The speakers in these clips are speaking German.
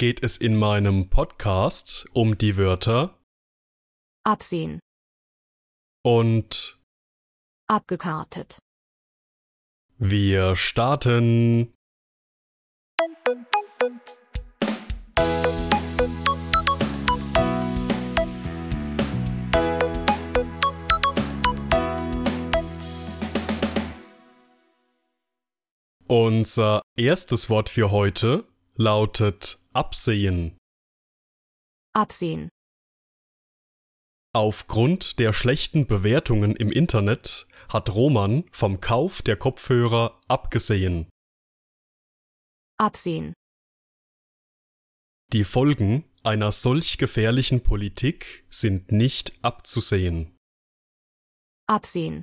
geht es in meinem Podcast um die Wörter Absehen. und Abgekartet. wir starten. Unser erstes Wort für heute lautet absehen. Absehen. Aufgrund der schlechten Bewertungen im Internet hat Roman vom Kauf der Kopfhörer abgesehen. Absehen. Die Folgen einer solch gefährlichen Politik sind nicht abzusehen. Absehen.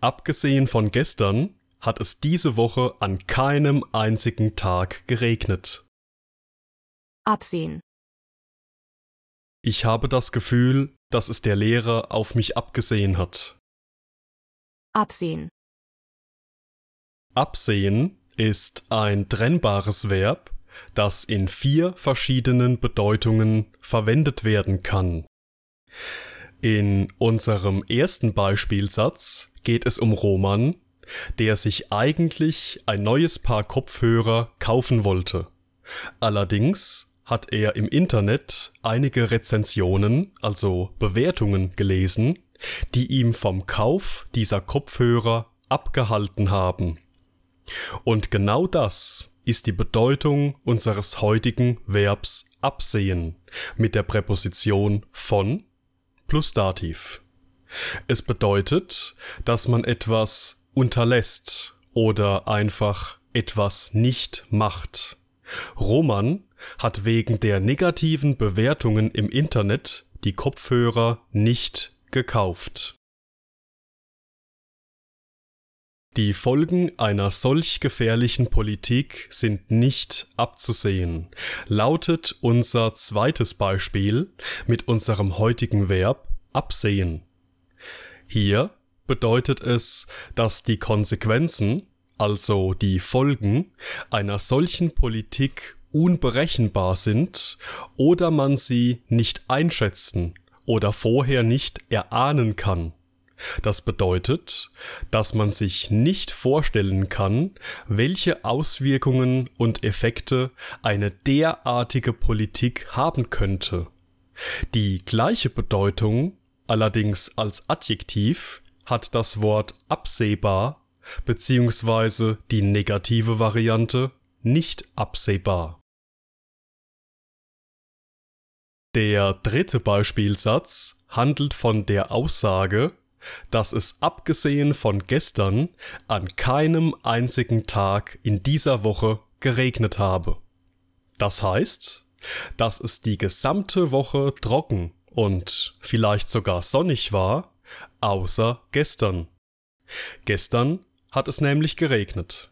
Abgesehen von gestern hat es diese Woche an keinem einzigen Tag geregnet. Absehen. Ich habe das Gefühl, dass es der Lehrer auf mich abgesehen hat. Absehen. Absehen ist ein trennbares Verb, das in vier verschiedenen Bedeutungen verwendet werden kann. In unserem ersten Beispielsatz geht es um Roman, der sich eigentlich ein neues Paar Kopfhörer kaufen wollte. Allerdings hat er im Internet einige Rezensionen, also Bewertungen gelesen, die ihm vom Kauf dieser Kopfhörer abgehalten haben. Und genau das ist die Bedeutung unseres heutigen Verbs absehen mit der Präposition von plus Dativ. Es bedeutet, dass man etwas unterlässt oder einfach etwas nicht macht. Roman hat wegen der negativen Bewertungen im Internet die Kopfhörer nicht gekauft. Die Folgen einer solch gefährlichen Politik sind nicht abzusehen, lautet unser zweites Beispiel mit unserem heutigen Verb absehen. Hier bedeutet es, dass die Konsequenzen, also die Folgen einer solchen Politik unberechenbar sind oder man sie nicht einschätzen oder vorher nicht erahnen kann. Das bedeutet, dass man sich nicht vorstellen kann, welche Auswirkungen und Effekte eine derartige Politik haben könnte. Die gleiche Bedeutung, allerdings als Adjektiv, hat das Wort absehbar beziehungsweise die negative Variante nicht absehbar. Der dritte Beispielsatz handelt von der Aussage, dass es abgesehen von gestern an keinem einzigen Tag in dieser Woche geregnet habe. Das heißt, dass es die gesamte Woche trocken und vielleicht sogar sonnig war, außer gestern. Gestern hat es nämlich geregnet.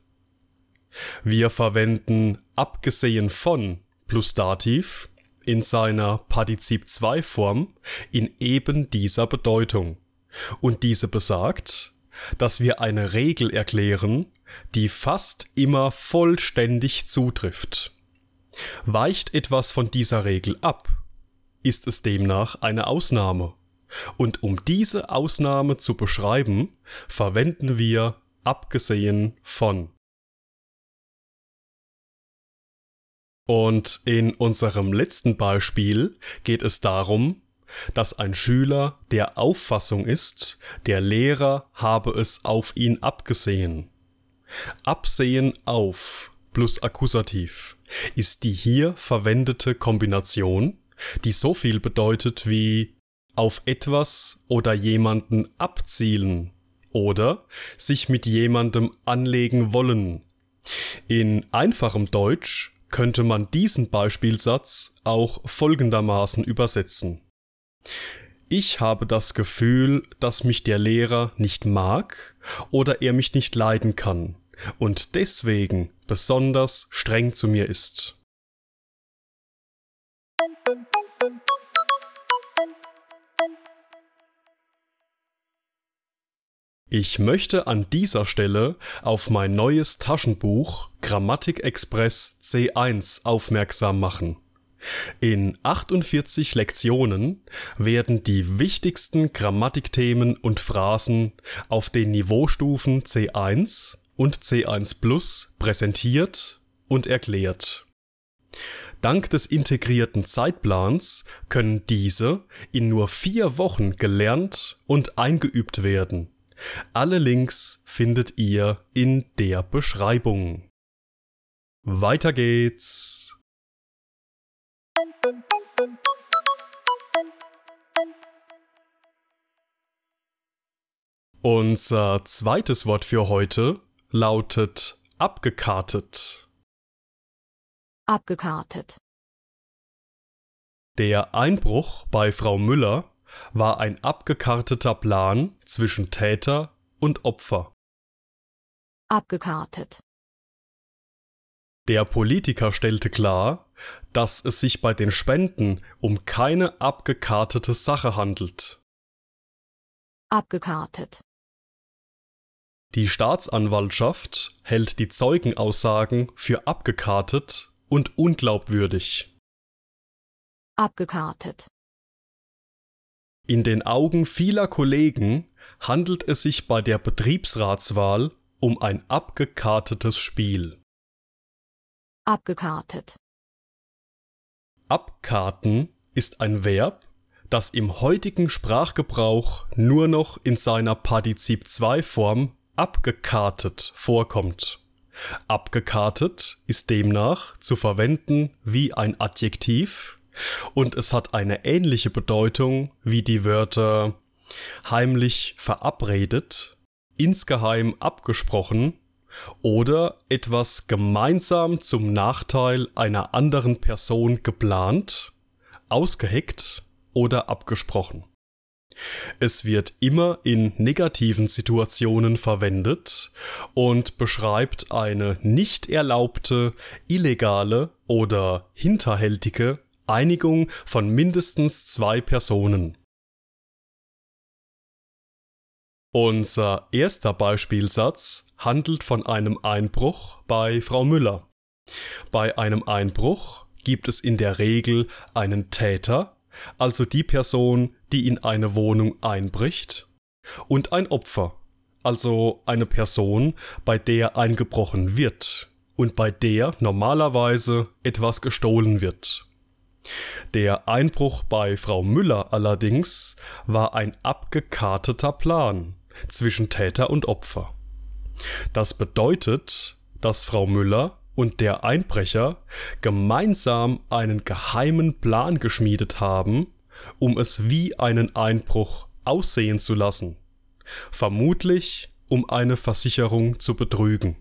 Wir verwenden abgesehen von plus Dativ in seiner Partizip 2 Form in eben dieser Bedeutung. Und diese besagt, dass wir eine Regel erklären, die fast immer vollständig zutrifft. Weicht etwas von dieser Regel ab, ist es demnach eine Ausnahme. Und um diese Ausnahme zu beschreiben, verwenden wir abgesehen von. Und in unserem letzten Beispiel geht es darum, dass ein Schüler der Auffassung ist, der Lehrer habe es auf ihn abgesehen. Absehen auf plus Akkusativ ist die hier verwendete Kombination, die so viel bedeutet wie auf etwas oder jemanden abzielen oder sich mit jemandem anlegen wollen. In einfachem Deutsch könnte man diesen Beispielsatz auch folgendermaßen übersetzen. Ich habe das Gefühl, dass mich der Lehrer nicht mag oder er mich nicht leiden kann und deswegen besonders streng zu mir ist. Ich möchte an dieser Stelle auf mein neues Taschenbuch Grammatik Express C1 aufmerksam machen. In 48 Lektionen werden die wichtigsten Grammatikthemen und Phrasen auf den Niveaustufen C1 und C1 Plus präsentiert und erklärt. Dank des integrierten Zeitplans können diese in nur vier Wochen gelernt und eingeübt werden. Alle Links findet ihr in der Beschreibung. Weiter geht's. Unser zweites Wort für heute lautet abgekartet. Abgekartet. Der Einbruch bei Frau Müller war ein abgekarteter Plan zwischen Täter und Opfer. Abgekartet. Der Politiker stellte klar, dass es sich bei den Spenden um keine abgekartete Sache handelt. Abgekartet. Die Staatsanwaltschaft hält die Zeugenaussagen für abgekartet und unglaubwürdig. Abgekartet. In den Augen vieler Kollegen handelt es sich bei der Betriebsratswahl um ein abgekartetes Spiel. Abgekartet. Abkarten ist ein Verb, das im heutigen Sprachgebrauch nur noch in seiner Partizip 2 Form abgekartet vorkommt. Abgekartet ist demnach zu verwenden wie ein Adjektiv und es hat eine ähnliche Bedeutung wie die Wörter heimlich verabredet, insgeheim abgesprochen oder etwas gemeinsam zum Nachteil einer anderen Person geplant, ausgeheckt oder abgesprochen. Es wird immer in negativen Situationen verwendet und beschreibt eine nicht erlaubte, illegale oder hinterhältige Einigung von mindestens zwei Personen. Unser erster Beispielsatz handelt von einem Einbruch bei Frau Müller. Bei einem Einbruch gibt es in der Regel einen Täter, also die Person, die in eine Wohnung einbricht, und ein Opfer, also eine Person, bei der eingebrochen wird und bei der normalerweise etwas gestohlen wird. Der Einbruch bei Frau Müller allerdings war ein abgekarteter Plan zwischen Täter und Opfer. Das bedeutet, dass Frau Müller und der Einbrecher gemeinsam einen geheimen Plan geschmiedet haben, um es wie einen Einbruch aussehen zu lassen, vermutlich um eine Versicherung zu betrügen.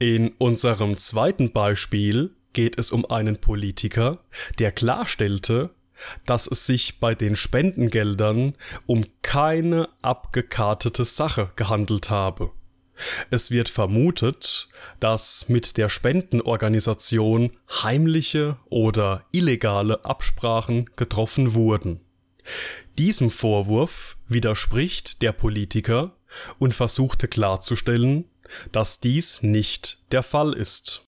In unserem zweiten Beispiel geht es um einen Politiker, der klarstellte, dass es sich bei den Spendengeldern um keine abgekartete Sache gehandelt habe. Es wird vermutet, dass mit der Spendenorganisation heimliche oder illegale Absprachen getroffen wurden. Diesem Vorwurf widerspricht der Politiker und versuchte klarzustellen, dass dies nicht der Fall ist.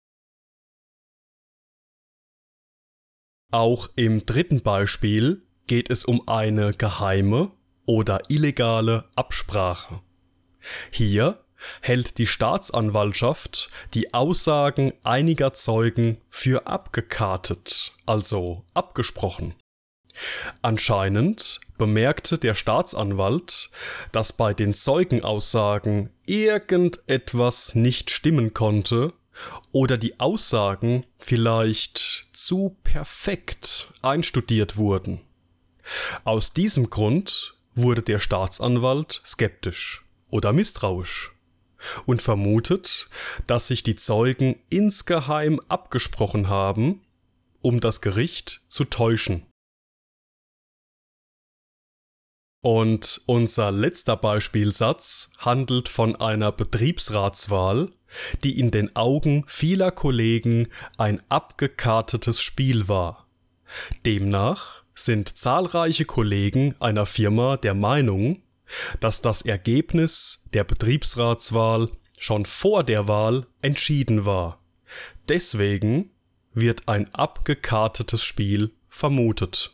Auch im dritten Beispiel geht es um eine geheime oder illegale Absprache. Hier hält die Staatsanwaltschaft die Aussagen einiger Zeugen für abgekartet, also abgesprochen. Anscheinend bemerkte der Staatsanwalt, dass bei den Zeugenaussagen irgendetwas nicht stimmen konnte oder die Aussagen vielleicht zu perfekt einstudiert wurden. Aus diesem Grund wurde der Staatsanwalt skeptisch oder misstrauisch. und vermutet, dass sich die Zeugen insgeheim abgesprochen haben, um das Gericht zu täuschen. Und unser letzter Beispielsatz handelt von einer Betriebsratswahl, die in den Augen vieler Kollegen ein abgekartetes Spiel war. Demnach sind zahlreiche Kollegen einer Firma der Meinung, dass das Ergebnis der Betriebsratswahl schon vor der Wahl entschieden war. Deswegen wird ein abgekartetes Spiel vermutet.